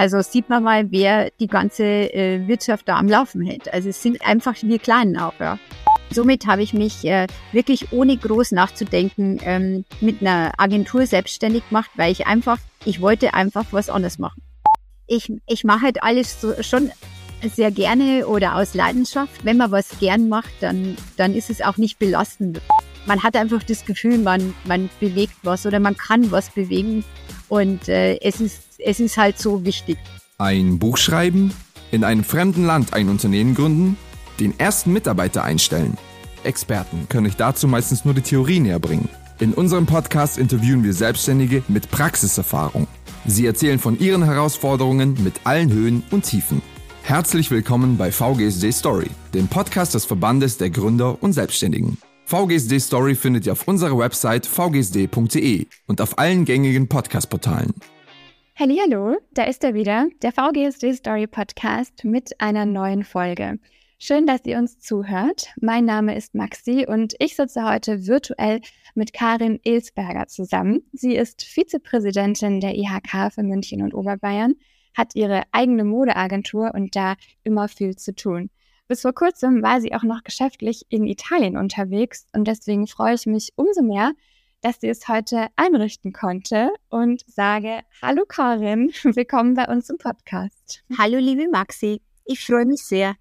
Also sieht man mal, wer die ganze äh, Wirtschaft da am Laufen hält. Also es sind einfach wir Kleinen auch, ja. Somit habe ich mich äh, wirklich ohne groß nachzudenken ähm, mit einer Agentur selbstständig gemacht, weil ich einfach, ich wollte einfach was anderes machen. Ich, ich mache halt alles so, schon sehr gerne oder aus Leidenschaft. Wenn man was gern macht, dann, dann ist es auch nicht belastend. Man hat einfach das Gefühl, man, man bewegt was oder man kann was bewegen und äh, es, ist, es ist halt so wichtig. Ein Buch schreiben, in einem fremden Land ein Unternehmen gründen, den ersten Mitarbeiter einstellen. Experten können euch dazu meistens nur die Theorie näher bringen. In unserem Podcast interviewen wir Selbstständige mit Praxiserfahrung. Sie erzählen von ihren Herausforderungen mit allen Höhen und Tiefen. Herzlich willkommen bei VGSD Story, dem Podcast des Verbandes der Gründer und Selbstständigen. VGSD Story findet ihr auf unserer Website vgsd.de und auf allen gängigen Podcast-Portalen. Hallo, da ist er wieder, der VGSD Story Podcast mit einer neuen Folge. Schön, dass ihr uns zuhört. Mein Name ist Maxi und ich sitze heute virtuell mit Karin Ilsberger zusammen. Sie ist Vizepräsidentin der IHK für München und Oberbayern, hat ihre eigene Modeagentur und da immer viel zu tun. Bis vor kurzem war sie auch noch geschäftlich in Italien unterwegs und deswegen freue ich mich umso mehr, dass sie es heute einrichten konnte und sage Hallo Karin, willkommen bei uns im Podcast. Hallo liebe Maxi. Ich freue mich sehr.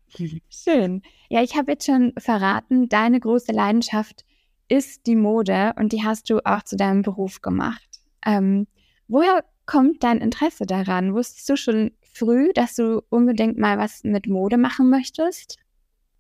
Schön. Ja, ich habe jetzt schon verraten, deine große Leidenschaft ist die Mode und die hast du auch zu deinem Beruf gemacht. Ähm, woher kommt dein Interesse daran? Wusstest du schon früh, dass du unbedingt mal was mit Mode machen möchtest?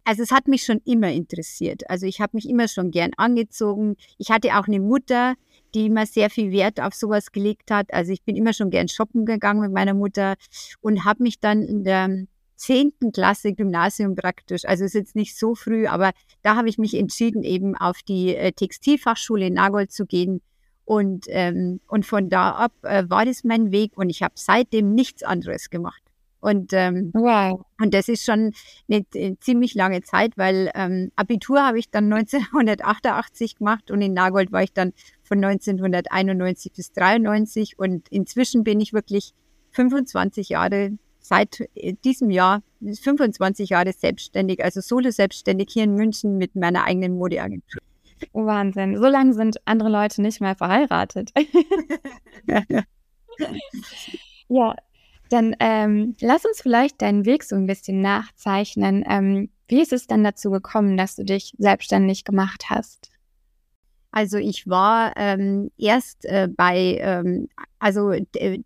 Also es hat mich schon immer interessiert. Also ich habe mich immer schon gern angezogen. Ich hatte auch eine Mutter, die immer sehr viel Wert auf sowas gelegt hat. Also ich bin immer schon gern shoppen gegangen mit meiner Mutter und habe mich dann in der zehnten Klasse Gymnasium praktisch. Also ist jetzt nicht so früh, aber da habe ich mich entschieden, eben auf die äh, Textilfachschule in Nagold zu gehen. Und, ähm, und von da ab äh, war das mein Weg und ich habe seitdem nichts anderes gemacht. Und, ähm, wow. und das ist schon eine, eine ziemlich lange Zeit, weil ähm, Abitur habe ich dann 1988 gemacht und in Nagold war ich dann von 1991 bis 93 und inzwischen bin ich wirklich 25 Jahre seit äh, diesem Jahr 25 Jahre selbstständig, also solo selbstständig hier in München mit meiner eigenen Modeagentur. Wahnsinn. So lange sind andere Leute nicht mehr verheiratet. ja, dann ähm, lass uns vielleicht deinen Weg so ein bisschen nachzeichnen. Ähm, wie ist es dann dazu gekommen, dass du dich selbstständig gemacht hast? Also ich war ähm, erst äh, bei, ähm, also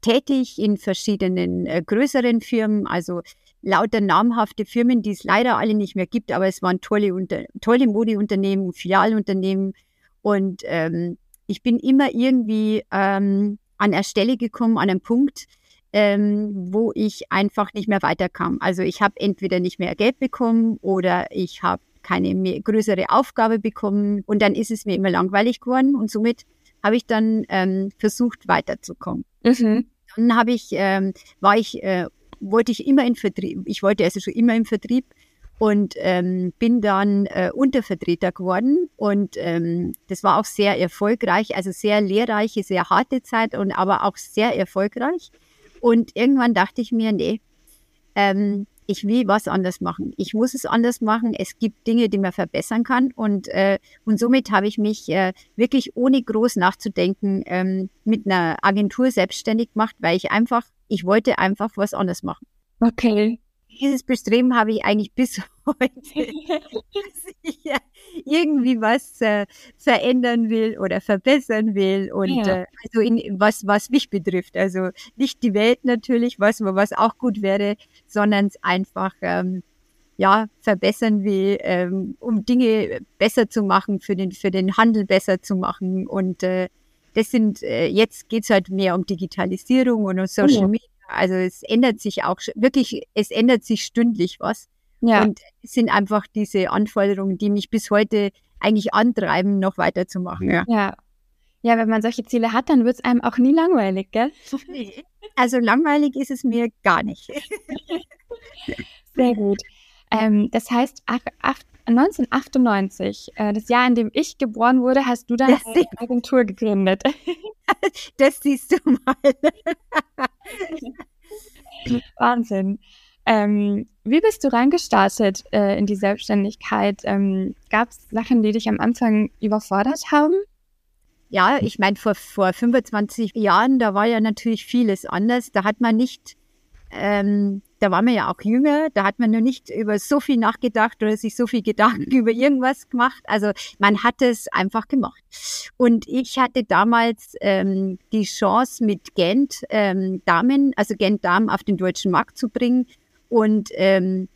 tätig in verschiedenen äh, größeren Firmen, also lauter namhafte Firmen, die es leider alle nicht mehr gibt, aber es waren tolle, unter, tolle Modeunternehmen, Filialunternehmen und ähm, ich bin immer irgendwie ähm, an eine Stelle gekommen, an einen Punkt, ähm, wo ich einfach nicht mehr weiterkam. Also ich habe entweder nicht mehr Geld bekommen oder ich habe keine mehr, größere Aufgabe bekommen und dann ist es mir immer langweilig geworden und somit habe ich dann ähm, versucht weiterzukommen. Mhm. Dann habe ich, ähm, war ich, äh, wollte ich immer in Vertrieb, ich wollte also schon immer im Vertrieb und ähm, bin dann äh, Untervertreter geworden und ähm, das war auch sehr erfolgreich, also sehr lehrreiche, sehr harte Zeit und aber auch sehr erfolgreich. Und irgendwann dachte ich mir, nee, ähm, ich will was anders machen. Ich muss es anders machen. Es gibt Dinge, die man verbessern kann. Und, äh, und somit habe ich mich äh, wirklich ohne groß nachzudenken ähm, mit einer Agentur selbstständig gemacht, weil ich einfach, ich wollte einfach was anders machen. Okay dieses Bestreben habe ich eigentlich bis heute, dass ich ja irgendwie was äh, verändern will oder verbessern will und ja. äh, also in, was was mich betrifft, also nicht die Welt natürlich, was was auch gut wäre, sondern es einfach ähm, ja verbessern will, ähm, um Dinge besser zu machen für den für den Handel besser zu machen und äh, das sind äh, jetzt geht's halt mehr um Digitalisierung und um Social ja. Media also es ändert sich auch wirklich, es ändert sich stündlich was. Ja. Und es sind einfach diese Anforderungen, die mich bis heute eigentlich antreiben, noch weiterzumachen. Ja. ja. Ja, wenn man solche Ziele hat, dann wird es einem auch nie langweilig, gell? Also langweilig ist es mir gar nicht. Sehr gut. Ähm, das heißt, 1998, äh, das Jahr, in dem ich geboren wurde, hast du dann eine Agentur gegründet. Das siehst du mal. Wahnsinn. Ähm, wie bist du reingestartet äh, in die Selbstständigkeit? Ähm, Gab es Sachen, die dich am Anfang überfordert haben? Ja, ich meine, vor, vor 25 Jahren, da war ja natürlich vieles anders. Da hat man nicht, ähm, da war man ja auch jünger, da hat man nur nicht über so viel nachgedacht oder sich so viel Gedanken über irgendwas gemacht. Also man hat es einfach gemacht. Und ich hatte damals ähm, die Chance, mit Gent ähm, Damen, also Gent Damen auf den deutschen Markt zu bringen. Und ähm,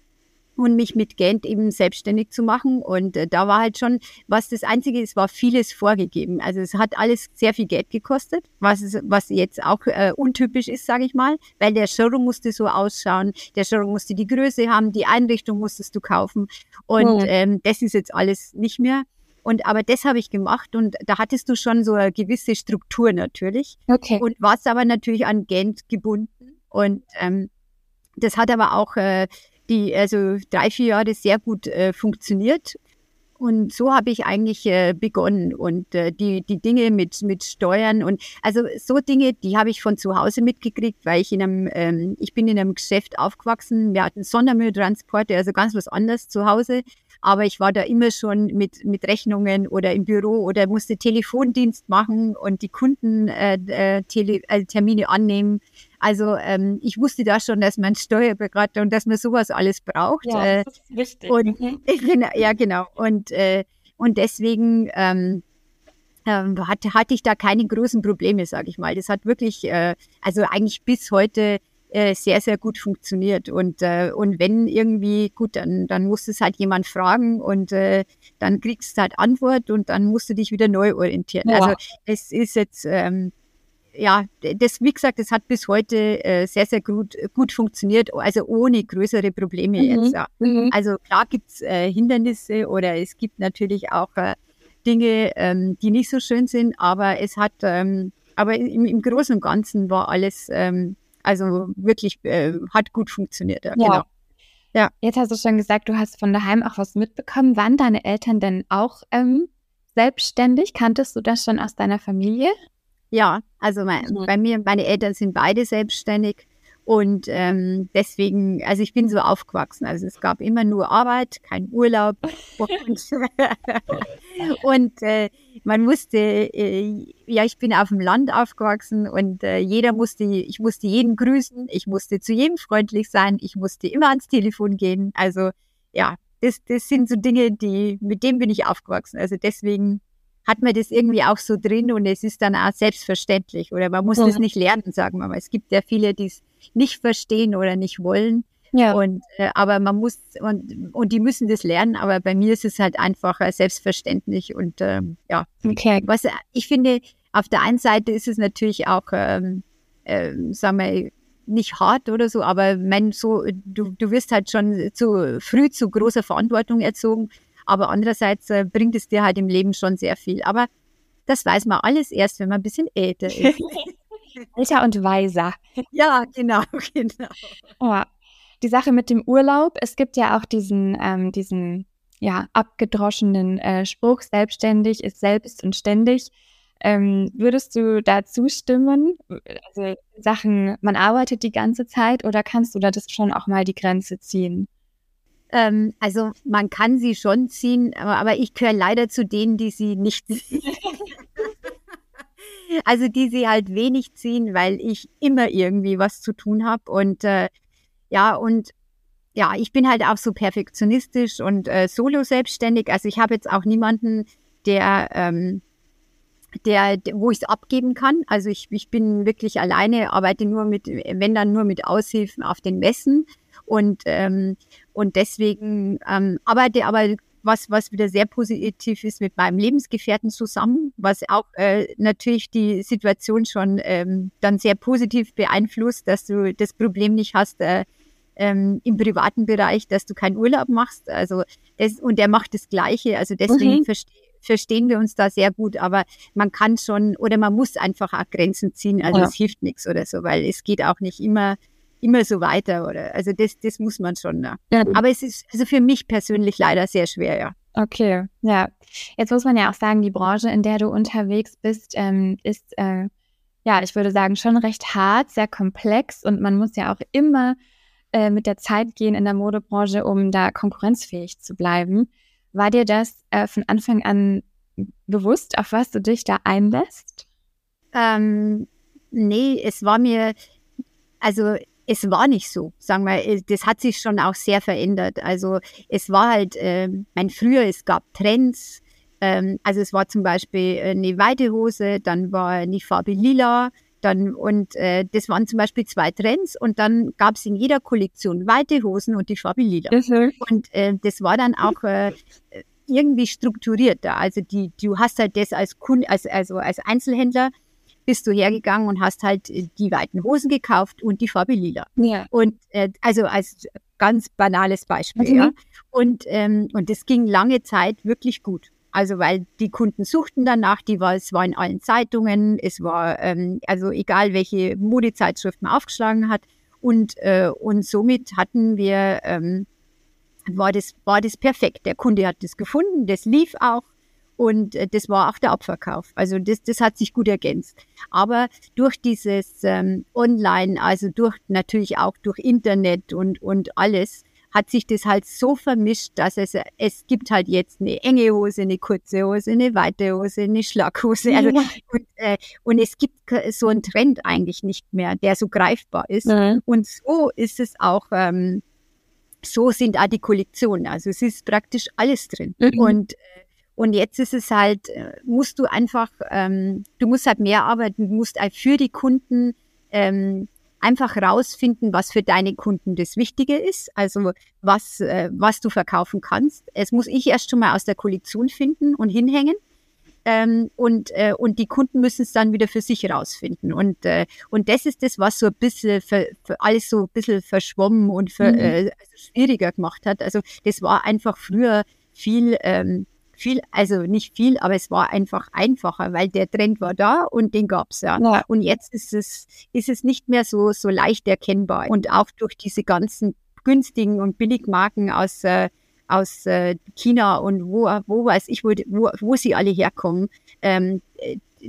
und mich mit Gent eben selbstständig zu machen. Und äh, da war halt schon, was das Einzige ist, war vieles vorgegeben. Also es hat alles sehr viel Geld gekostet, was, es, was jetzt auch äh, untypisch ist, sage ich mal, weil der Showroom musste so ausschauen, der Showroom musste die Größe haben, die Einrichtung musstest du kaufen. Und mhm. ähm, das ist jetzt alles nicht mehr. Und aber das habe ich gemacht und da hattest du schon so eine gewisse Struktur natürlich. Okay. Und warst aber natürlich an Gent gebunden. Und ähm, das hat aber auch äh, die also drei, vier Jahre sehr gut äh, funktioniert. Und so habe ich eigentlich äh, begonnen und äh, die, die Dinge mit, mit Steuern und also so Dinge, die habe ich von zu Hause mitgekriegt, weil ich in einem, ähm, ich bin in einem Geschäft aufgewachsen. Wir hatten Sondermülltransporte, also ganz was anderes zu Hause. Aber ich war da immer schon mit, mit Rechnungen oder im Büro oder musste Telefondienst machen und die Kunden äh, äh, Tele, äh, Termine annehmen. Also ähm, ich wusste da schon, dass man Steuerberater und dass man sowas alles braucht. Ja, äh, das ist wichtig. Und, mhm. ja, genau. Und, äh, und deswegen ähm, ähm, hatte, hatte ich da keine großen Probleme, sage ich mal. Das hat wirklich, äh, also eigentlich bis heute äh, sehr, sehr gut funktioniert. Und, äh, und wenn irgendwie, gut, dann, dann muss es halt jemand fragen und äh, dann kriegst du halt Antwort und dann musst du dich wieder neu orientieren. Ja. Also es ist jetzt, ähm, ja, das, wie gesagt, das hat bis heute äh, sehr, sehr gut, gut funktioniert, also ohne größere Probleme mhm. jetzt. Ja. Mhm. Also klar gibt's äh, Hindernisse oder es gibt natürlich auch äh, Dinge, ähm, die nicht so schön sind, aber es hat, ähm, aber im, im Großen und Ganzen war alles, ähm, also wirklich, äh, hat gut funktioniert. Ja, ja. Genau. Ja. Jetzt hast du schon gesagt, du hast von daheim auch was mitbekommen. Waren deine Eltern denn auch ähm, selbstständig? Kanntest du das schon aus deiner Familie? Ja, also mein, mhm. bei mir, meine Eltern sind beide selbstständig und ähm, deswegen, also ich bin so aufgewachsen. Also es gab immer nur Arbeit, kein Urlaub und, und äh, man musste, äh, ja, ich bin auf dem Land aufgewachsen und äh, jeder musste, ich musste jeden grüßen, ich musste zu jedem freundlich sein, ich musste immer ans Telefon gehen. Also ja, das, das sind so Dinge, die, mit denen bin ich aufgewachsen. Also deswegen hat man das irgendwie auch so drin und es ist dann auch selbstverständlich oder man muss ja. das nicht lernen, sagen wir mal. Es gibt ja viele, die es nicht verstehen oder nicht wollen. Ja. Und äh, aber man muss und, und die müssen das lernen, aber bei mir ist es halt einfach äh, selbstverständlich und ähm, ja. Okay. Was ich finde, auf der einen Seite ist es natürlich auch, ähm, äh, sagen wir, nicht hart oder so, aber mein, so, du, du wirst halt schon zu früh zu großer Verantwortung erzogen. Aber andererseits äh, bringt es dir halt im Leben schon sehr viel. Aber das weiß man alles erst, wenn man ein bisschen älter ist. älter und weiser. Ja, genau, genau. Oh, die Sache mit dem Urlaub, es gibt ja auch diesen, ähm, diesen ja, abgedroschenen äh, Spruch, selbstständig ist selbst und ständig. Ähm, würdest du da zustimmen? Also Sachen, man arbeitet die ganze Zeit oder kannst du da das schon auch mal die Grenze ziehen? Ähm, also man kann sie schon ziehen, aber, aber ich gehöre leider zu denen, die sie nicht ziehen. also die sie halt wenig ziehen, weil ich immer irgendwie was zu tun habe. Und äh, ja, und ja, ich bin halt auch so perfektionistisch und äh, solo selbstständig. Also ich habe jetzt auch niemanden, der, ähm, der, wo ich es abgeben kann. Also ich, ich bin wirklich alleine, arbeite nur mit, wenn dann nur mit Aushilfen auf den Messen. Und, ähm, und deswegen ähm, arbeite aber was, was wieder sehr positiv ist mit meinem Lebensgefährten zusammen, was auch äh, natürlich die Situation schon ähm, dann sehr positiv beeinflusst, dass du das Problem nicht hast äh, ähm, im privaten Bereich, dass du keinen Urlaub machst. Also das, und er macht das Gleiche. Also deswegen mhm. verstehe verstehen wir uns da sehr gut, aber man kann schon oder man muss einfach auch Grenzen ziehen. Also ja. es hilft nichts oder so, weil es geht auch nicht immer immer so weiter oder also das, das muss man schon. Ja. ja. Aber es ist also für mich persönlich leider sehr schwer, ja. Okay, ja. Jetzt muss man ja auch sagen, die Branche, in der du unterwegs bist, ähm, ist äh, ja, ich würde sagen, schon recht hart, sehr komplex und man muss ja auch immer äh, mit der Zeit gehen in der Modebranche, um da konkurrenzfähig zu bleiben. War dir das äh, von Anfang an bewusst, auf was du dich da einlässt? Ähm, nee, es war mir, also es war nicht so, sagen wir, das hat sich schon auch sehr verändert. Also es war halt, äh, mein früher, es gab Trends, ähm, also es war zum Beispiel eine weite Hose, dann war eine Farbe lila, dann, und äh, das waren zum Beispiel zwei Trends und dann gab es in jeder Kollektion weite Hosen und die Farbe lila. Mhm. Und äh, das war dann auch äh, irgendwie strukturierter. Also die, du hast halt das als Kunde, als, also als Einzelhändler bist du hergegangen und hast halt die weiten Hosen gekauft und die Farbe lila. Ja. Und äh, also als ganz banales Beispiel, mhm. ja. Und, ähm, und das ging lange Zeit wirklich gut. Also weil die Kunden suchten danach, die war, es war in allen Zeitungen, es war ähm, also egal welche Modezeitschrift man aufgeschlagen hat und äh, und somit hatten wir ähm, war das war das perfekt. Der Kunde hat das gefunden, das lief auch und äh, das war auch der Abverkauf. Also das das hat sich gut ergänzt. Aber durch dieses ähm, Online, also durch natürlich auch durch Internet und und alles hat sich das halt so vermischt, dass es, es gibt halt jetzt eine enge Hose, eine kurze Hose, eine weite Hose, eine Schlaghose. Also, ja. und, äh, und es gibt so einen Trend eigentlich nicht mehr, der so greifbar ist. Ja. Und so ist es auch, ähm, so sind auch die Kollektionen. Also es ist praktisch alles drin. Mhm. Und äh, und jetzt ist es halt, äh, musst du einfach, ähm, du musst halt mehr arbeiten, du musst halt für die Kunden ähm, einfach rausfinden, was für deine Kunden das Wichtige ist, also was, äh, was du verkaufen kannst. Es muss ich erst schon mal aus der Kollektion finden und hinhängen. Ähm, und, äh, und die Kunden müssen es dann wieder für sich rausfinden. Und, äh, und das ist das, was so ein bisschen für, für alles so ein bisschen verschwommen und für, mhm. äh, also schwieriger gemacht hat. Also das war einfach früher viel ähm, viel, also nicht viel, aber es war einfach einfacher, weil der Trend war da und den gab's ja. ja. Und jetzt ist es, ist es nicht mehr so, so leicht erkennbar. Und auch durch diese ganzen günstigen und Billigmarken aus, äh, aus äh, China und wo, wo weiß ich, wo, wo, wo sie alle herkommen, ähm,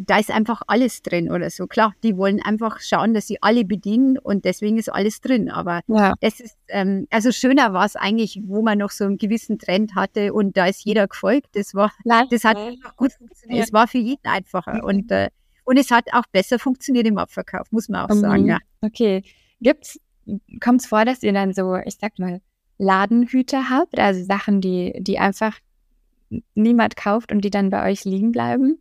da ist einfach alles drin oder so. Klar, die wollen einfach schauen, dass sie alle bedienen und deswegen ist alles drin. Aber ja. das ist, ähm, also schöner war es eigentlich, wo man noch so einen gewissen Trend hatte und da ist jeder gefolgt. Das war, Leicht, das hat gut funktioniert. Es war für jeden einfacher mhm. und, äh, und es hat auch besser funktioniert im Abverkauf, muss man auch mhm. sagen. Ja. Okay. Gibt's, kommt es vor, dass ihr dann so, ich sag mal, Ladenhüter habt, also Sachen, die, die einfach niemand kauft und die dann bei euch liegen bleiben?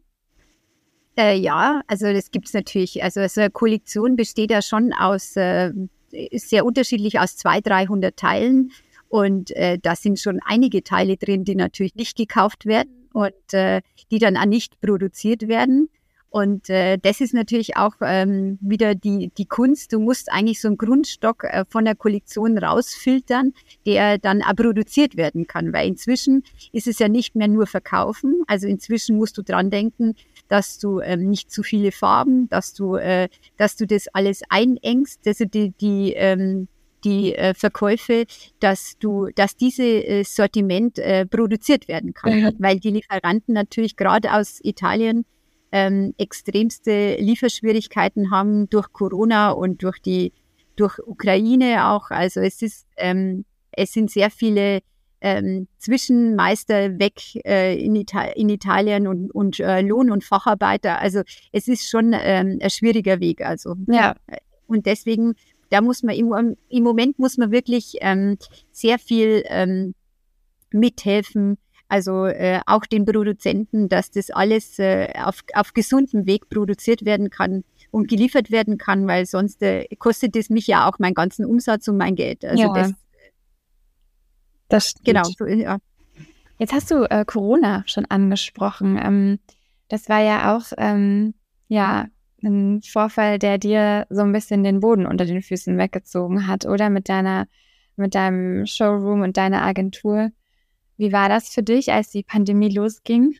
Äh, ja, also das gibt es natürlich. Also, also eine Kollektion besteht ja schon aus, äh, ist sehr unterschiedlich aus 200, 300 Teilen. Und äh, da sind schon einige Teile drin, die natürlich nicht gekauft werden und äh, die dann auch nicht produziert werden. Und äh, das ist natürlich auch ähm, wieder die, die Kunst. Du musst eigentlich so einen Grundstock äh, von der Kollektion rausfiltern, der dann auch produziert werden kann. Weil inzwischen ist es ja nicht mehr nur verkaufen. Also inzwischen musst du dran denken, dass du ähm, nicht zu viele Farben, dass du, äh, dass du das alles einengst, also die, die ähm, die äh, Verkäufe, dass du, dass dieses äh, Sortiment äh, produziert werden kann, ja. weil die Lieferanten natürlich gerade aus Italien ähm, extremste Lieferschwierigkeiten haben durch Corona und durch die durch Ukraine auch. Also es ist ähm, es sind sehr viele ähm, Zwischenmeister weg äh, in, Ita in, Italien und, und äh, Lohn- und Facharbeiter. Also es ist schon ähm, ein schwieriger Weg. Also ja. Und deswegen, da muss man im, im Moment muss man wirklich ähm, sehr viel ähm, mithelfen, also äh, auch den Produzenten, dass das alles äh, auf, auf gesundem Weg produziert werden kann und geliefert werden kann, weil sonst äh, kostet es mich ja auch meinen ganzen Umsatz und mein Geld. Also ja. das, das genau. So, ja. Jetzt hast du äh, Corona schon angesprochen. Ähm, das war ja auch ähm, ja ein Vorfall, der dir so ein bisschen den Boden unter den Füßen weggezogen hat, oder mit deiner mit deinem Showroom und deiner Agentur. Wie war das für dich, als die Pandemie losging?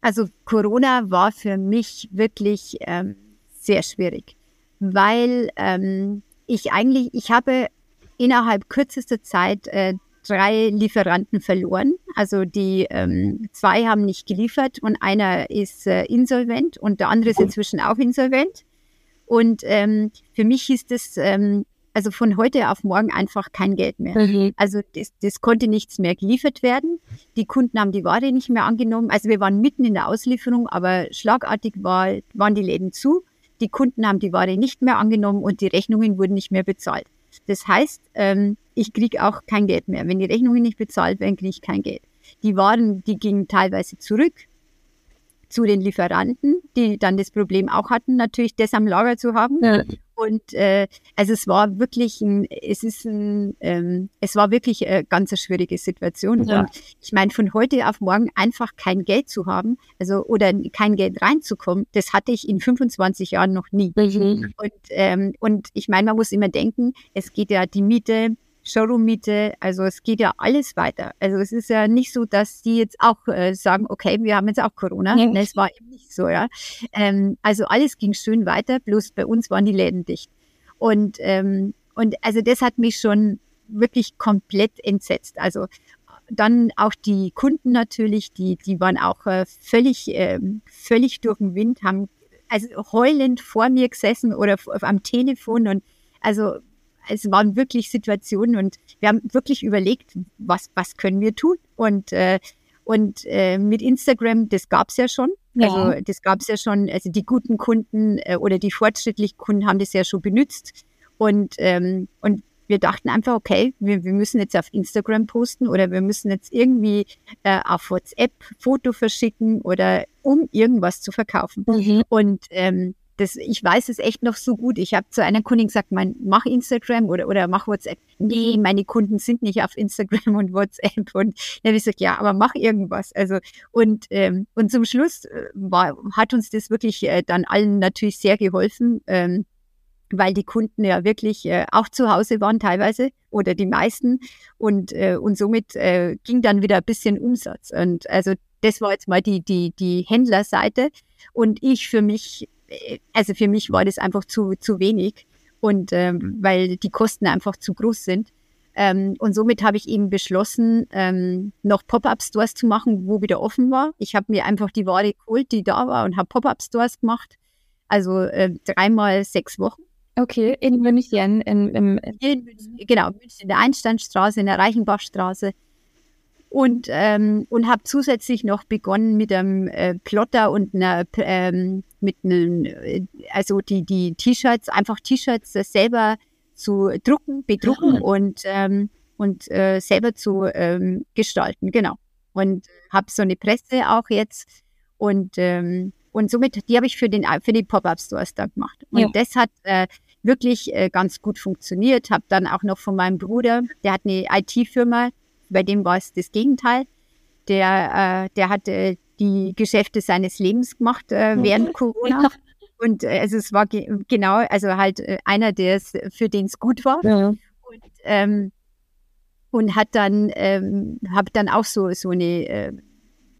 Also Corona war für mich wirklich ähm, sehr schwierig, weil ähm, ich eigentlich, ich habe innerhalb kürzester Zeit äh, drei Lieferanten verloren. Also die ähm, zwei haben nicht geliefert und einer ist äh, insolvent und der andere ist inzwischen auch insolvent. Und ähm, für mich hieß das, ähm, also von heute auf morgen einfach kein Geld mehr. Mhm. Also das, das konnte nichts mehr geliefert werden. Die Kunden haben die Ware nicht mehr angenommen. Also wir waren mitten in der Auslieferung, aber schlagartig war, waren die Läden zu. Die Kunden haben die Ware nicht mehr angenommen und die Rechnungen wurden nicht mehr bezahlt. Das heißt, ähm, ich kriege auch kein Geld mehr. Wenn die Rechnungen nicht bezahlt werden, kriege ich kein Geld. Die Waren, die gingen teilweise zurück zu den Lieferanten, die dann das Problem auch hatten, natürlich das am Lager zu haben. Ja. Und äh, also es war wirklich ein, es ist ein, ähm, es war wirklich eine ganz schwierige Situation. Ja. Und ich meine, von heute auf morgen einfach kein Geld zu haben, also oder kein Geld reinzukommen, das hatte ich in 25 Jahren noch nie. Mhm. Und, ähm, und ich meine, man muss immer denken, es geht ja die Miete, Showroom-Miete, also es geht ja alles weiter. Also es ist ja nicht so, dass die jetzt auch äh, sagen, okay, wir haben jetzt auch Corona. Ja. Ne, es war eben nicht so, ja. Ähm, also alles ging schön weiter, bloß bei uns waren die Läden dicht. Und, ähm, und also das hat mich schon wirklich komplett entsetzt. Also dann auch die Kunden natürlich, die, die waren auch äh, völlig, äh, völlig durch den Wind, haben also heulend vor mir gesessen oder am Telefon und also es waren wirklich Situationen und wir haben wirklich überlegt, was, was können wir tun? Und, äh, und äh, mit Instagram, das gab es ja schon. Ja. Also das gab es ja schon, also die guten Kunden äh, oder die fortschrittlichen Kunden haben das ja schon benutzt. Und, ähm, und wir dachten einfach, okay, wir, wir müssen jetzt auf Instagram posten oder wir müssen jetzt irgendwie äh, auf WhatsApp Foto verschicken oder um irgendwas zu verkaufen. Mhm. Und ähm, das, ich weiß es echt noch so gut. Ich habe zu einer Kundin gesagt, mein, mach Instagram oder, oder mach WhatsApp. Nee, meine Kunden sind nicht auf Instagram und WhatsApp. Und dann habe ich gesagt, ja, aber mach irgendwas. Also, und, ähm, und zum Schluss äh, war, hat uns das wirklich äh, dann allen natürlich sehr geholfen. Ähm, weil die Kunden ja wirklich äh, auch zu Hause waren teilweise oder die meisten und äh, und somit äh, ging dann wieder ein bisschen Umsatz und also das war jetzt mal die die die Händlerseite und ich für mich also für mich war das einfach zu, zu wenig und ähm, weil die Kosten einfach zu groß sind. Ähm, und somit habe ich eben beschlossen, ähm, noch Pop-up-Stores zu machen, wo wieder offen war. Ich habe mir einfach die Ware geholt, die da war und habe Pop-up-Stores gemacht. Also äh, dreimal sechs Wochen. Okay, in München. In, in, in München genau, München in der Einsteinstraße, in der Reichenbachstraße und, ähm, und habe zusätzlich noch begonnen mit einem äh, Plotter und einer, ähm, mit einem, äh, also die, die T-Shirts, einfach T-Shirts selber zu drucken, bedrucken ja. und, ähm, und äh, selber zu ähm, gestalten, genau. Und habe so eine Presse auch jetzt und, ähm, und somit, die habe ich für, den, für die Pop-Up-Stores da gemacht. Und ja. das hat äh, wirklich äh, ganz gut funktioniert. Habe dann auch noch von meinem Bruder, der hat eine IT-Firma, bei dem war es das Gegenteil. Der, äh, der hatte die Geschäfte seines Lebens gemacht äh, während Corona. Und äh, also es war ge genau, also halt äh, einer, der es, für den es gut war. Ja. Und, ähm, und hat dann, ähm, habe dann auch so, so eine äh,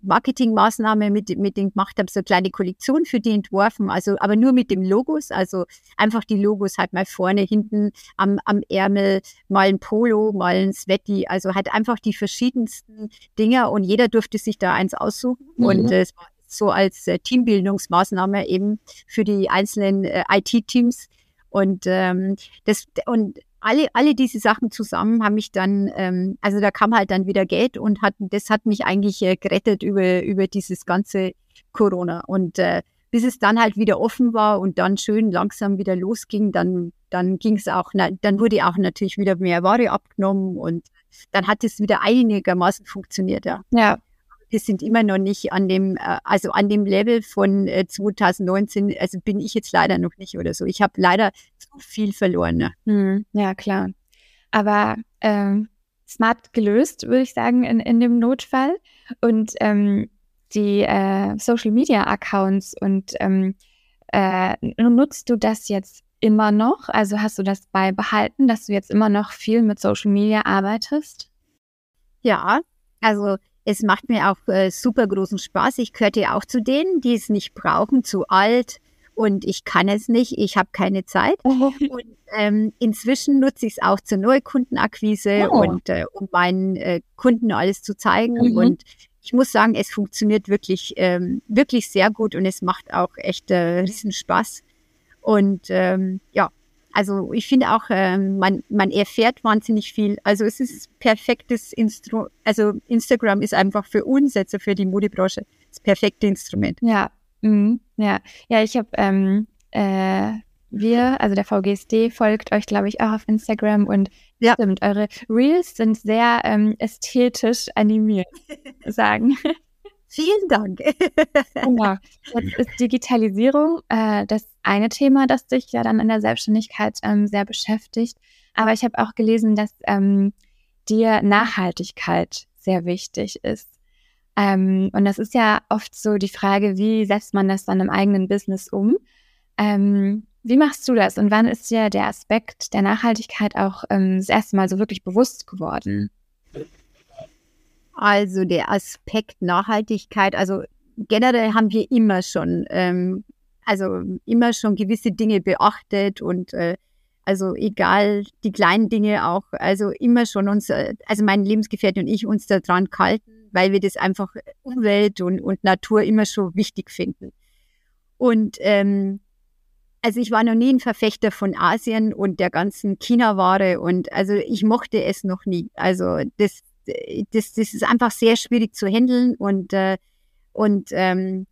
Marketingmaßnahme mit, mit denen gemacht habe, so eine kleine Kollektion für die entworfen, also aber nur mit dem Logos, also einfach die Logos halt mal vorne, hinten am, am Ärmel, mal ein Polo, mal ein Sweaty, also halt einfach die verschiedensten Dinger und jeder durfte sich da eins aussuchen mhm. und äh, es war so als äh, Teambildungsmaßnahme eben für die einzelnen äh, IT-Teams und ähm, das und alle, alle diese Sachen zusammen haben mich dann, ähm, also da kam halt dann wieder Geld und hat, das hat mich eigentlich äh, gerettet über, über dieses ganze Corona. Und äh, bis es dann halt wieder offen war und dann schön langsam wieder losging, dann, dann ging es auch, na, dann wurde auch natürlich wieder mehr Ware abgenommen und dann hat es wieder einigermaßen funktioniert, ja. Ja, wir sind immer noch nicht an dem, äh, also an dem Level von 2019, äh, also bin ich jetzt leider noch nicht oder so. Ich habe leider zu viel verloren. Ne? Hm, ja, klar. Aber ähm, smart gelöst, würde ich sagen, in, in dem Notfall. Und ähm, die äh, Social Media Accounts und ähm, äh, nutzt du das jetzt immer noch? Also hast du das beibehalten, dass du jetzt immer noch viel mit Social Media arbeitest? Ja, also es macht mir auch äh, super großen Spaß. Ich gehörte auch zu denen, die es nicht brauchen, zu alt und ich kann es nicht, ich habe keine Zeit. und ähm, inzwischen nutze ich es auch zur Neukundenakquise oh. und äh, um meinen äh, Kunden alles zu zeigen. Mhm. Und ich muss sagen, es funktioniert wirklich, ähm, wirklich sehr gut und es macht auch echt äh, Riesenspaß. Und ähm, ja, also ich finde auch, ähm, man, man erfährt wahnsinnig viel. Also es ist perfektes Instrument. Also Instagram ist einfach für uns, also für die Modebranche, das perfekte Instrument. Ja, mhm. ja, ja. Ich habe ähm, äh, wir, also der VGSD, folgt euch, glaube ich, auch auf Instagram und ja. stimmt, eure Reels sind sehr ähm, ästhetisch animiert, sagen. Vielen Dank. genau. Jetzt ist Digitalisierung äh, das eine Thema, das dich ja dann in der Selbstständigkeit ähm, sehr beschäftigt. Aber ich habe auch gelesen, dass ähm, dir Nachhaltigkeit sehr wichtig ist. Ähm, und das ist ja oft so die Frage, wie setzt man das dann im eigenen Business um? Ähm, wie machst du das und wann ist dir der Aspekt der Nachhaltigkeit auch ähm, das erste Mal so wirklich bewusst geworden? Also der Aspekt Nachhaltigkeit, also generell haben wir immer schon, ähm, also immer schon gewisse Dinge beachtet und äh, also egal die kleinen Dinge auch, also immer schon uns, äh, also mein Lebensgefährte und ich uns daran gehalten, weil wir das einfach Umwelt und, und Natur immer schon wichtig finden. Und ähm, also ich war noch nie ein Verfechter von Asien und der ganzen China-Ware und also ich mochte es noch nie. Also das das, das ist einfach sehr schwierig zu handeln und, äh, und ähm,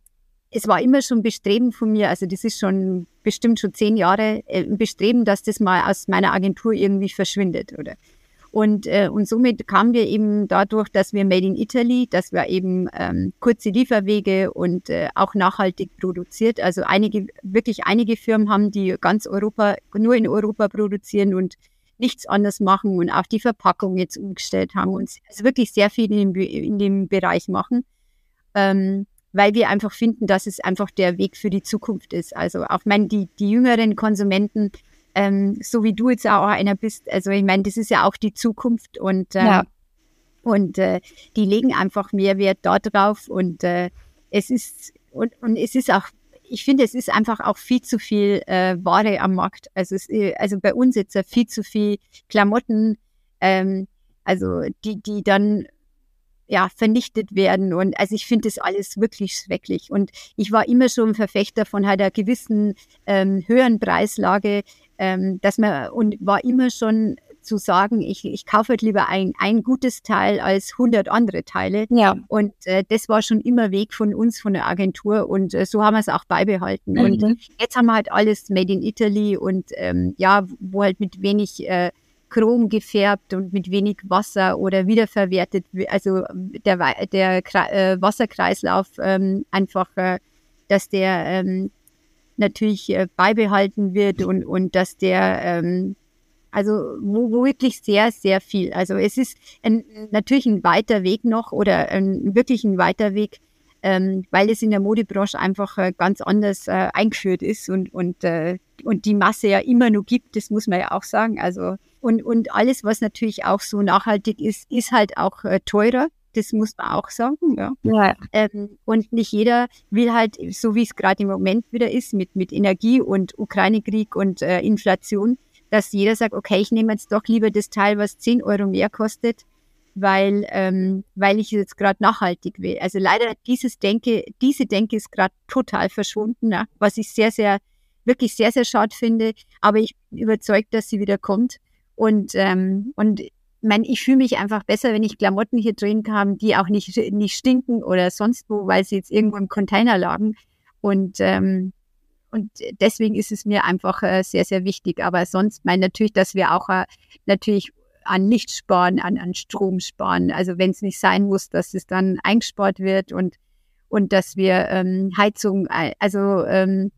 es war immer schon ein Bestreben von mir, also das ist schon bestimmt schon zehn Jahre, äh, ein Bestreben, dass das mal aus meiner Agentur irgendwie verschwindet, oder? Und, äh, und somit kamen wir eben dadurch, dass wir Made in Italy, dass wir eben ähm, kurze Lieferwege und äh, auch nachhaltig produziert. Also einige, wirklich einige Firmen haben, die ganz Europa, nur in Europa produzieren und nichts anders machen und auch die Verpackung jetzt umgestellt haben und also wirklich sehr viel in dem, in dem Bereich machen, ähm, weil wir einfach finden, dass es einfach der Weg für die Zukunft ist. Also auch mein, die, die jüngeren Konsumenten, ähm, so wie du jetzt auch einer bist, also ich meine, das ist ja auch die Zukunft und, äh, ja. und äh, die legen einfach mehr Wert darauf und äh, es ist und, und es ist auch ich finde, es ist einfach auch viel zu viel äh, Ware am Markt. Also, es, äh, also bei uns jetzt viel zu viel Klamotten, ähm, also die, die dann ja vernichtet werden. Und also ich finde das alles wirklich schrecklich. Und ich war immer schon ein Verfechter von halt einer gewissen ähm, höheren Preislage, ähm, dass man und war immer schon zu sagen, ich, ich kaufe halt lieber ein, ein gutes Teil als 100 andere Teile. Ja. Und äh, das war schon immer Weg von uns, von der Agentur. Und äh, so haben wir es auch beibehalten. Mhm. Und jetzt haben wir halt alles made in Italy und ähm, ja, wo halt mit wenig äh, Chrom gefärbt und mit wenig Wasser oder wiederverwertet, also der, der äh, Wasserkreislauf ähm, einfach, äh, dass der ähm, natürlich äh, beibehalten wird und, und dass der ähm, also wo, wo wirklich sehr, sehr viel. Also es ist ein, natürlich ein weiter Weg noch oder ein, wirklich ein weiter Weg, ähm, weil es in der Modebranche einfach äh, ganz anders äh, eingeführt ist und, und, äh, und die Masse ja immer nur gibt, das muss man ja auch sagen. Also und, und alles, was natürlich auch so nachhaltig ist, ist halt auch äh, teurer. Das muss man auch sagen, ja. ja. Ähm, und nicht jeder will halt, so wie es gerade im Moment wieder ist, mit, mit Energie und Ukraine-Krieg und äh, Inflation, dass jeder sagt, okay, ich nehme jetzt doch lieber das Teil, was 10 Euro mehr kostet, weil, ähm, weil ich jetzt gerade nachhaltig will. Also leider dieses Denke, diese Denke ist gerade total verschwunden, ne? was ich sehr, sehr, wirklich sehr, sehr schade finde. Aber ich bin überzeugt, dass sie wieder kommt. Und, ähm, und mein, ich fühle mich einfach besser, wenn ich Klamotten hier drin habe, die auch nicht, nicht stinken oder sonst wo, weil sie jetzt irgendwo im Container lagen. Und ähm, und deswegen ist es mir einfach äh, sehr, sehr wichtig. Aber sonst meine natürlich, dass wir auch äh, natürlich an Licht sparen, an, an Strom sparen. Also wenn es nicht sein muss, dass es dann eingespart wird und, und dass wir ähm, Heizung, äh, also ähm,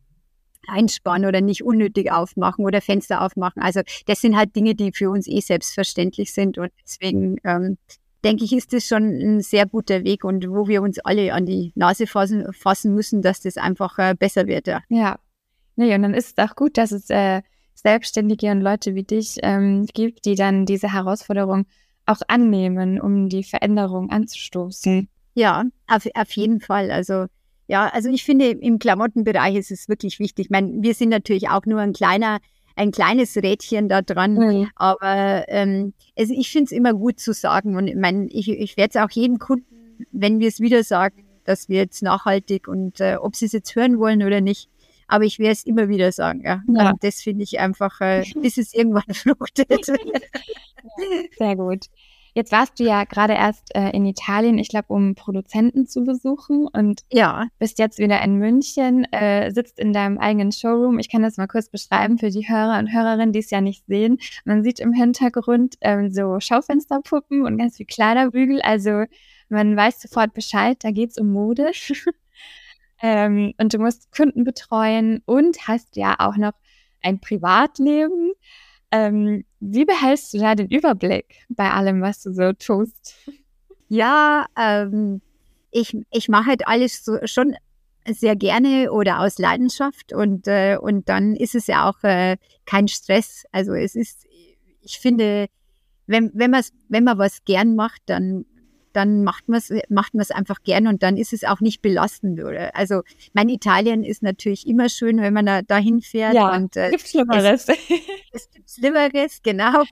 einsparen oder nicht unnötig aufmachen oder Fenster aufmachen. Also das sind halt Dinge, die für uns eh selbstverständlich sind und deswegen ähm, denke ich, ist das schon ein sehr guter Weg und wo wir uns alle an die Nase fassen, fassen müssen, dass das einfach äh, besser wird. Ja. ja, Nee, und dann ist es auch gut, dass es äh, Selbstständige und Leute wie dich ähm, gibt, die dann diese Herausforderung auch annehmen, um die Veränderung anzustoßen. Ja, auf, auf jeden Fall. Also Ja, also ich finde, im Klamottenbereich ist es wirklich wichtig. Ich meine, wir sind natürlich auch nur ein kleiner, ein kleines Rädchen da dran, mhm. aber ähm, also ich finde es immer gut zu sagen und ich meine, ich, ich werde es auch jedem Kunden, wenn wir es wieder sagen, dass wir jetzt nachhaltig und äh, ob sie es jetzt hören wollen oder nicht, aber ich werde es immer wieder sagen. Ja. ja. Und das finde ich einfach, äh, bis es irgendwann fruchtet. Sehr gut. Jetzt warst du ja gerade erst äh, in Italien, ich glaube, um Produzenten zu besuchen und ja. bist jetzt wieder in München, äh, sitzt in deinem eigenen Showroom. Ich kann das mal kurz beschreiben für die Hörer und Hörerinnen, die es ja nicht sehen. Man sieht im Hintergrund ähm, so Schaufensterpuppen und ganz viel Kleiderbügel. Also man weiß sofort Bescheid, da geht es um Mode. ähm, und du musst Kunden betreuen und hast ja auch noch ein Privatleben. Ähm, wie behältst du da den Überblick bei allem, was du so tust? Ja, ähm, ich, ich mache halt alles so, schon sehr gerne oder aus Leidenschaft und, äh, und dann ist es ja auch äh, kein Stress. Also es ist, ich finde, wenn, wenn, wenn man was gern macht, dann dann macht man es macht man's einfach gern und dann ist es auch nicht belastend. Oder? Also mein Italien ist natürlich immer schön, wenn man da dahin fährt. Ja, und, äh, gibt Schlimmeres. Es, es gibt Schlimmeres, genau.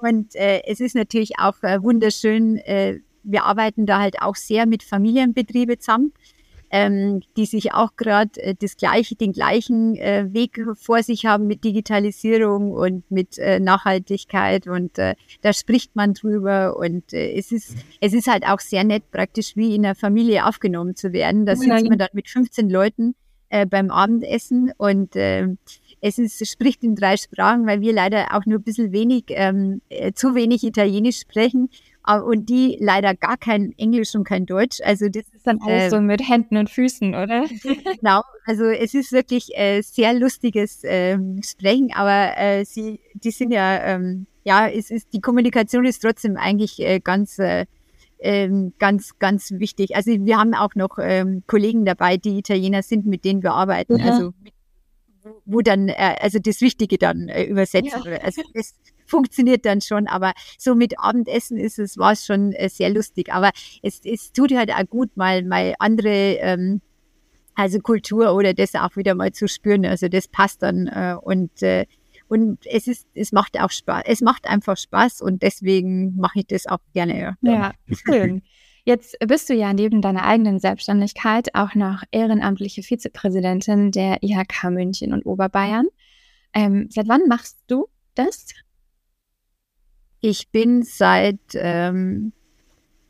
Und äh, es ist natürlich auch äh, wunderschön. Äh, wir arbeiten da halt auch sehr mit Familienbetriebe zusammen ähm, die sich auch gerade äh, das gleiche, den gleichen äh, Weg vor sich haben mit Digitalisierung und mit äh, Nachhaltigkeit und äh, da spricht man drüber und äh, es ist es ist halt auch sehr nett praktisch wie in einer Familie aufgenommen zu werden. Da sitzt man dann mit 15 Leuten äh, beim Abendessen und äh, es ist, spricht in drei Sprachen, weil wir leider auch nur ein bisschen wenig, ähm, äh, zu wenig Italienisch sprechen und die leider gar kein Englisch und kein Deutsch. Also das ist dann alles äh, so mit Händen und Füßen, oder? genau. Also es ist wirklich äh, sehr lustiges äh, Sprechen, aber äh, sie, die sind ja, ähm, ja, es ist die Kommunikation ist trotzdem eigentlich äh, ganz äh, ähm, ganz, ganz wichtig. Also wir haben auch noch ähm, Kollegen dabei, die Italiener sind, mit denen wir arbeiten. Ja. Also mit, wo dann, äh, also das Wichtige dann äh, übersetzt. Ja. Also das, funktioniert dann schon. Aber so mit Abendessen ist es, war es schon äh, sehr lustig. Aber es, es tut halt auch gut, mal, mal andere, ähm, also Kultur oder das auch wieder mal zu spüren. Also das passt dann äh, und äh, und es ist, es macht auch Spaß. Es macht einfach Spaß und deswegen mache ich das auch gerne. Ja, ja schön. Jetzt bist du ja neben deiner eigenen Selbstständigkeit auch noch ehrenamtliche Vizepräsidentin der IHK München und Oberbayern. Ähm, seit wann machst du das? Ich bin seit ähm,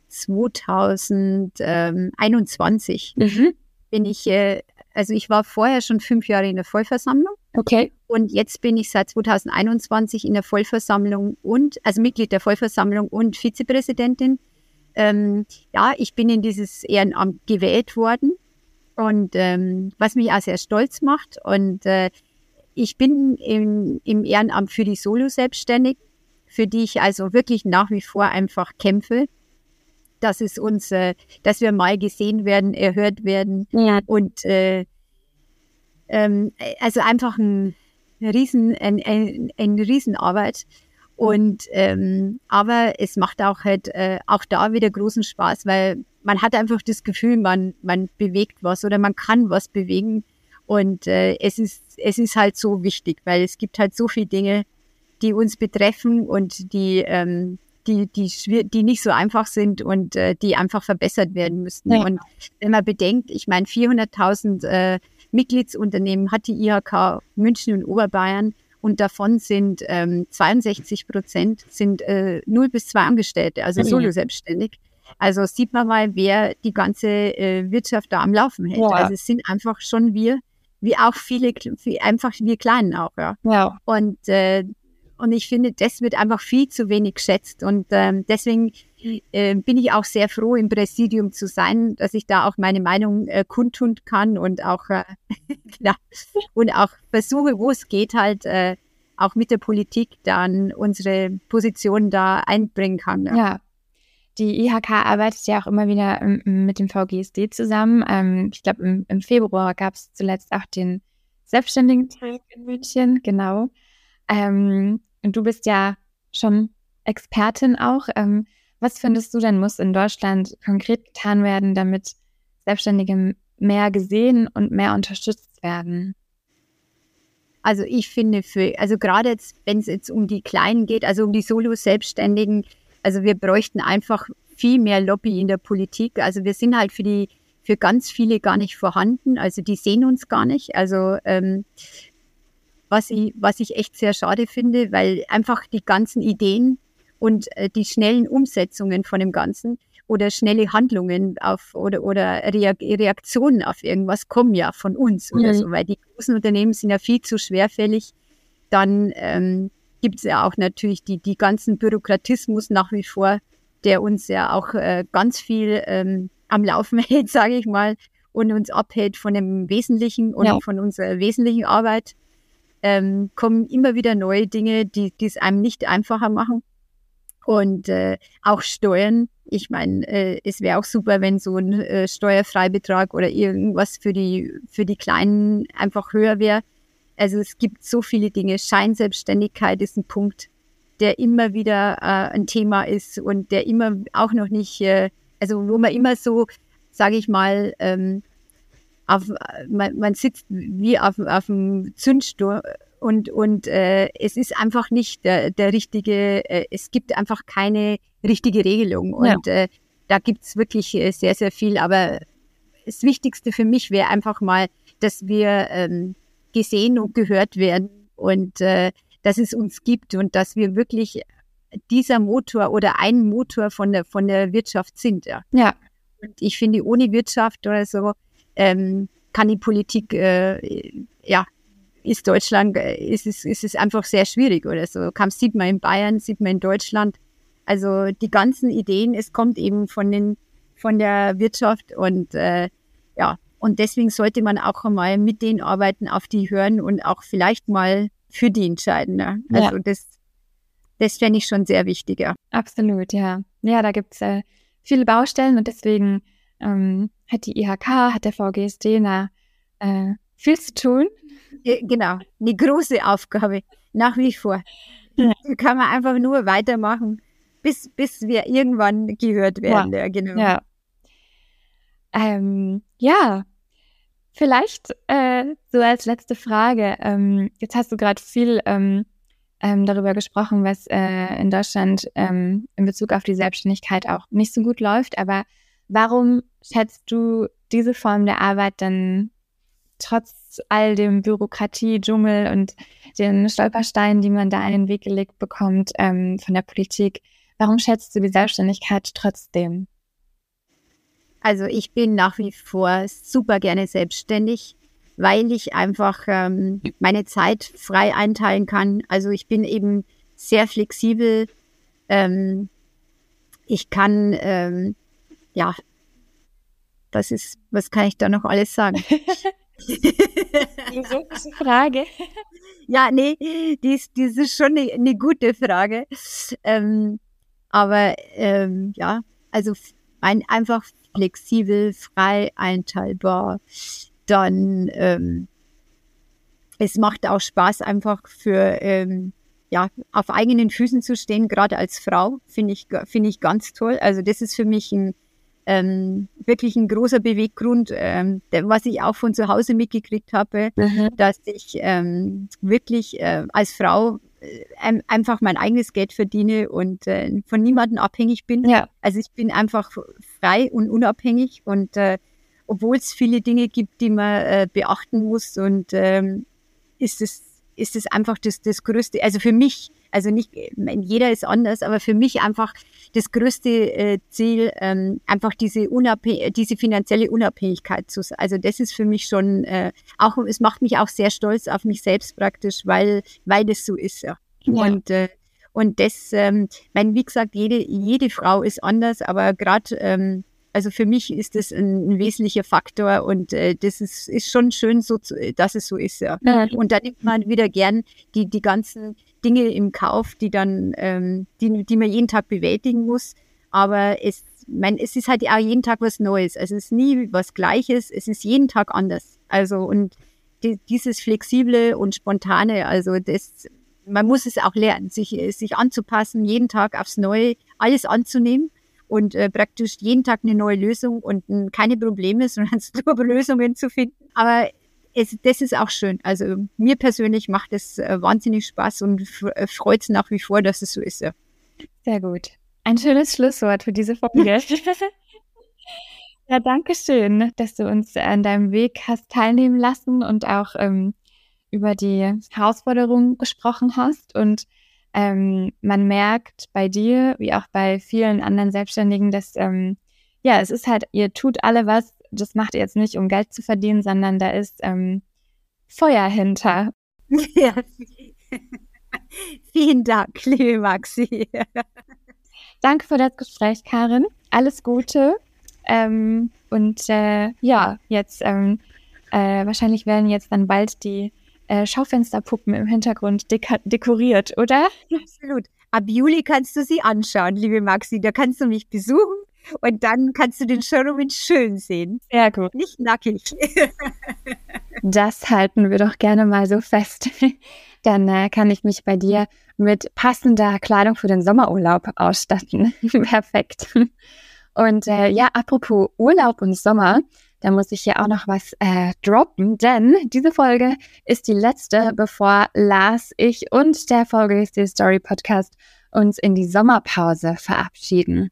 2021 mhm. bin ich, äh, also ich war vorher schon fünf Jahre in der Vollversammlung. Okay. Und jetzt bin ich seit 2021 in der Vollversammlung und, also Mitglied der Vollversammlung und Vizepräsidentin. Ähm, ja, ich bin in dieses Ehrenamt gewählt worden und ähm, was mich auch sehr stolz macht. Und äh, ich bin im, im Ehrenamt für die Solo-Selbstständigen für die ich also wirklich nach wie vor einfach kämpfe. Dass es uns, äh, dass wir mal gesehen werden, erhört werden ja. und äh, ähm, also einfach ein Riesen, ein, ein, eine Riesenarbeit. Und ähm, aber es macht auch halt äh, auch da wieder großen Spaß, weil man hat einfach das Gefühl, man man bewegt was oder man kann was bewegen und äh, es ist es ist halt so wichtig, weil es gibt halt so viele Dinge, die uns betreffen und die, ähm, die, die, die nicht so einfach sind und äh, die einfach verbessert werden müssten. Ja. Und wenn man bedenkt, ich meine, 400.000 äh, Mitgliedsunternehmen hat die IHK München und Oberbayern und davon sind ähm, 62 Prozent sind äh, 0 bis 2 Angestellte, also mhm. solo selbstständig. Also sieht man mal, wer die ganze äh, Wirtschaft da am Laufen hält. Ja. Also es sind einfach schon wir, wie auch viele, wie einfach wir Kleinen auch, ja. ja. Und äh, und ich finde, das wird einfach viel zu wenig geschätzt. Und ähm, deswegen äh, bin ich auch sehr froh, im Präsidium zu sein, dass ich da auch meine Meinung äh, kundtun kann und auch, äh, genau, und auch versuche, wo es geht, halt äh, auch mit der Politik dann unsere Position da einbringen kann. Ja. ja. Die IHK arbeitet ja auch immer wieder ähm, mit dem VGSD zusammen. Ähm, ich glaube, im, im, Februar gab es zuletzt auch den Selbstständigen Tag in München, genau. Ähm, du bist ja schon Expertin auch. Ähm, was findest du denn, muss in Deutschland konkret getan werden, damit Selbstständige mehr gesehen und mehr unterstützt werden? Also ich finde für, also gerade jetzt, wenn es jetzt um die Kleinen geht, also um die Solo-Selbstständigen, also wir bräuchten einfach viel mehr Lobby in der Politik. Also wir sind halt für die, für ganz viele gar nicht vorhanden. Also die sehen uns gar nicht. Also ähm, was ich, was ich echt sehr schade finde, weil einfach die ganzen Ideen und äh, die schnellen Umsetzungen von dem Ganzen oder schnelle Handlungen auf oder, oder Reaktionen auf irgendwas kommen ja von uns oder mhm. so, weil die großen Unternehmen sind ja viel zu schwerfällig. Dann ähm, gibt es ja auch natürlich die, die ganzen Bürokratismus nach wie vor, der uns ja auch äh, ganz viel ähm, am Laufen hält, sage ich mal, und uns abhält von dem Wesentlichen und ja. von unserer wesentlichen Arbeit. Ähm, kommen immer wieder neue Dinge, die es einem nicht einfacher machen. Und äh, auch Steuern. Ich meine, äh, es wäre auch super, wenn so ein äh, Steuerfreibetrag oder irgendwas für die, für die Kleinen einfach höher wäre. Also es gibt so viele Dinge. Scheinselbstständigkeit ist ein Punkt, der immer wieder äh, ein Thema ist und der immer auch noch nicht, äh, also wo man immer so, sage ich mal, ähm, auf, man, man sitzt wie auf, auf dem Zündstuhl und, und äh, es ist einfach nicht der, der richtige, äh, es gibt einfach keine richtige Regelung. Und ja. äh, da gibt's wirklich äh, sehr, sehr viel. Aber das Wichtigste für mich wäre einfach mal, dass wir ähm, gesehen und gehört werden und äh, dass es uns gibt und dass wir wirklich dieser Motor oder ein Motor von der, von der Wirtschaft sind. Ja. ja. Und ich finde, ohne Wirtschaft oder so ähm, kann die Politik äh, ja ist Deutschland, äh, ist es, ist es einfach sehr schwierig oder so. Kam, sieht man in Bayern, sieht man in Deutschland. Also die ganzen Ideen, es kommt eben von den, von der Wirtschaft und äh, ja, und deswegen sollte man auch einmal mit denen arbeiten, auf die hören und auch vielleicht mal für die entscheiden. Ne? Also ja. das, das fände ich schon sehr wichtig, ja. Absolut, ja. Ja, da gibt es äh, viele Baustellen und deswegen ähm, hat die IHK, hat der VGSD na, äh, viel zu tun. Genau, eine große Aufgabe, nach wie vor. Ja. Kann man einfach nur weitermachen, bis, bis wir irgendwann gehört werden. Ja, ja genau. Ja, ähm, ja. vielleicht äh, so als letzte Frage. Ähm, jetzt hast du gerade viel ähm, ähm, darüber gesprochen, was äh, in Deutschland ähm, in Bezug auf die Selbstständigkeit auch nicht so gut läuft. Aber warum schätzt du diese Form der Arbeit dann trotz all dem Bürokratie-Dschungel und den Stolpersteinen, die man da in den Weg gelegt bekommt ähm, von der Politik, warum schätzt du die Selbstständigkeit trotzdem? Also ich bin nach wie vor super gerne selbstständig, weil ich einfach ähm, meine Zeit frei einteilen kann. Also ich bin eben sehr flexibel. Ähm, ich kann, ähm, ja, was ist, was kann ich da noch alles sagen? Philosophische Frage. Ja, nee, die ist, die ist schon eine, eine gute Frage. Ähm, aber ähm, ja, also ein, einfach flexibel, frei einteilbar. Dann ähm, es macht auch Spaß, einfach für ähm, ja, auf eigenen Füßen zu stehen, gerade als Frau, finde ich, finde ich ganz toll. Also das ist für mich ein ähm, wirklich ein großer Beweggrund, ähm, der, was ich auch von zu Hause mitgekriegt habe, mhm. dass ich ähm, wirklich äh, als Frau äh, einfach mein eigenes Geld verdiene und äh, von niemandem abhängig bin. Ja. Also ich bin einfach frei und unabhängig und äh, obwohl es viele Dinge gibt, die man äh, beachten muss und ähm, ist es ist es einfach das, das Größte, also für mich also nicht, jeder ist anders, aber für mich einfach das größte äh, Ziel, ähm, einfach diese, Unabhäng diese finanzielle Unabhängigkeit zu, also das ist für mich schon äh, auch, es macht mich auch sehr stolz auf mich selbst praktisch, weil, weil das so ist, ja. ja. Und, äh, und das, ähm, mein, wie gesagt, jede, jede Frau ist anders, aber gerade ähm, also für mich ist das ein, ein wesentlicher Faktor und äh, das ist, ist schon schön, so zu, dass es so ist. Ja. ja. Und da nimmt man wieder gern die, die ganzen Dinge im Kauf, die dann, ähm, die, die man jeden Tag bewältigen muss. Aber es, mein, es ist halt auch jeden Tag was Neues. Also es ist nie was Gleiches, es ist jeden Tag anders. Also und die, dieses Flexible und Spontane, also das, man muss es auch lernen, sich, sich anzupassen, jeden Tag aufs Neue alles anzunehmen und äh, praktisch jeden Tag eine neue Lösung und äh, keine Probleme, sondern super Lösungen zu finden. Aber es, das ist auch schön. Also mir persönlich macht es äh, wahnsinnig Spaß und äh, freut es nach wie vor, dass es so ist. Ja. Sehr gut. Ein schönes Schlusswort für diese Folge. ja, danke schön, dass du uns an deinem Weg hast teilnehmen lassen und auch ähm, über die Herausforderungen gesprochen hast. Und ähm, man merkt bei dir, wie auch bei vielen anderen Selbstständigen, dass ähm, ja, es ist halt, ihr tut alle was, das macht ihr jetzt nicht, um Geld zu verdienen, sondern da ist ähm, Feuer hinter. Ja. Vielen Dank, liebe Maxi. Danke für das Gespräch, Karin. Alles Gute. Ähm, und äh, ja, jetzt ähm, äh, wahrscheinlich werden jetzt dann bald die äh, Schaufensterpuppen im Hintergrund dek dekoriert, oder? Absolut. Ab Juli kannst du sie anschauen, liebe Maxi. Da kannst du mich besuchen und dann kannst du den Showroom schön sehen. Sehr gut. Nicht nackig. das halten wir doch gerne mal so fest. Dann äh, kann ich mich bei dir mit passender Kleidung für den Sommerurlaub ausstatten. Perfekt. Und äh, ja, apropos Urlaub und Sommer, da muss ich hier auch noch was äh, droppen, denn diese Folge ist die letzte, bevor Lars, ich und der Folge Story Podcast uns in die Sommerpause verabschieden.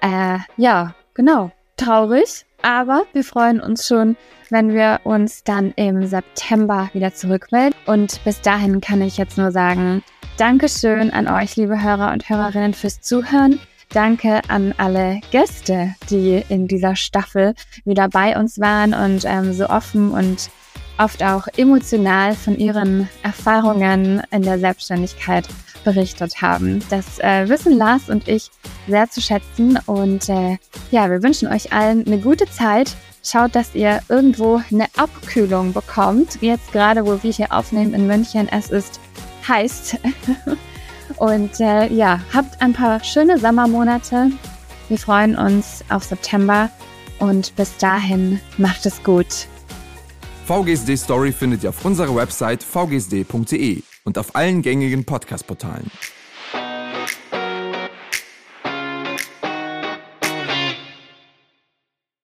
Äh, ja, genau. Traurig, aber wir freuen uns schon, wenn wir uns dann im September wieder zurückmelden. Und bis dahin kann ich jetzt nur sagen, Dankeschön an euch, liebe Hörer und Hörerinnen, fürs Zuhören. Danke an alle Gäste, die in dieser Staffel wieder bei uns waren und ähm, so offen und oft auch emotional von ihren Erfahrungen in der Selbstständigkeit berichtet haben. Das äh, wissen Lars und ich sehr zu schätzen. Und äh, ja, wir wünschen euch allen eine gute Zeit. Schaut, dass ihr irgendwo eine Abkühlung bekommt. Jetzt gerade, wo wir hier aufnehmen in München, es ist heiß. und äh, ja, habt ein paar schöne Sommermonate. Wir freuen uns auf September und bis dahin macht es gut. VGSD Story findet ihr auf unserer Website vgsd.de und auf allen gängigen Podcast-Portalen.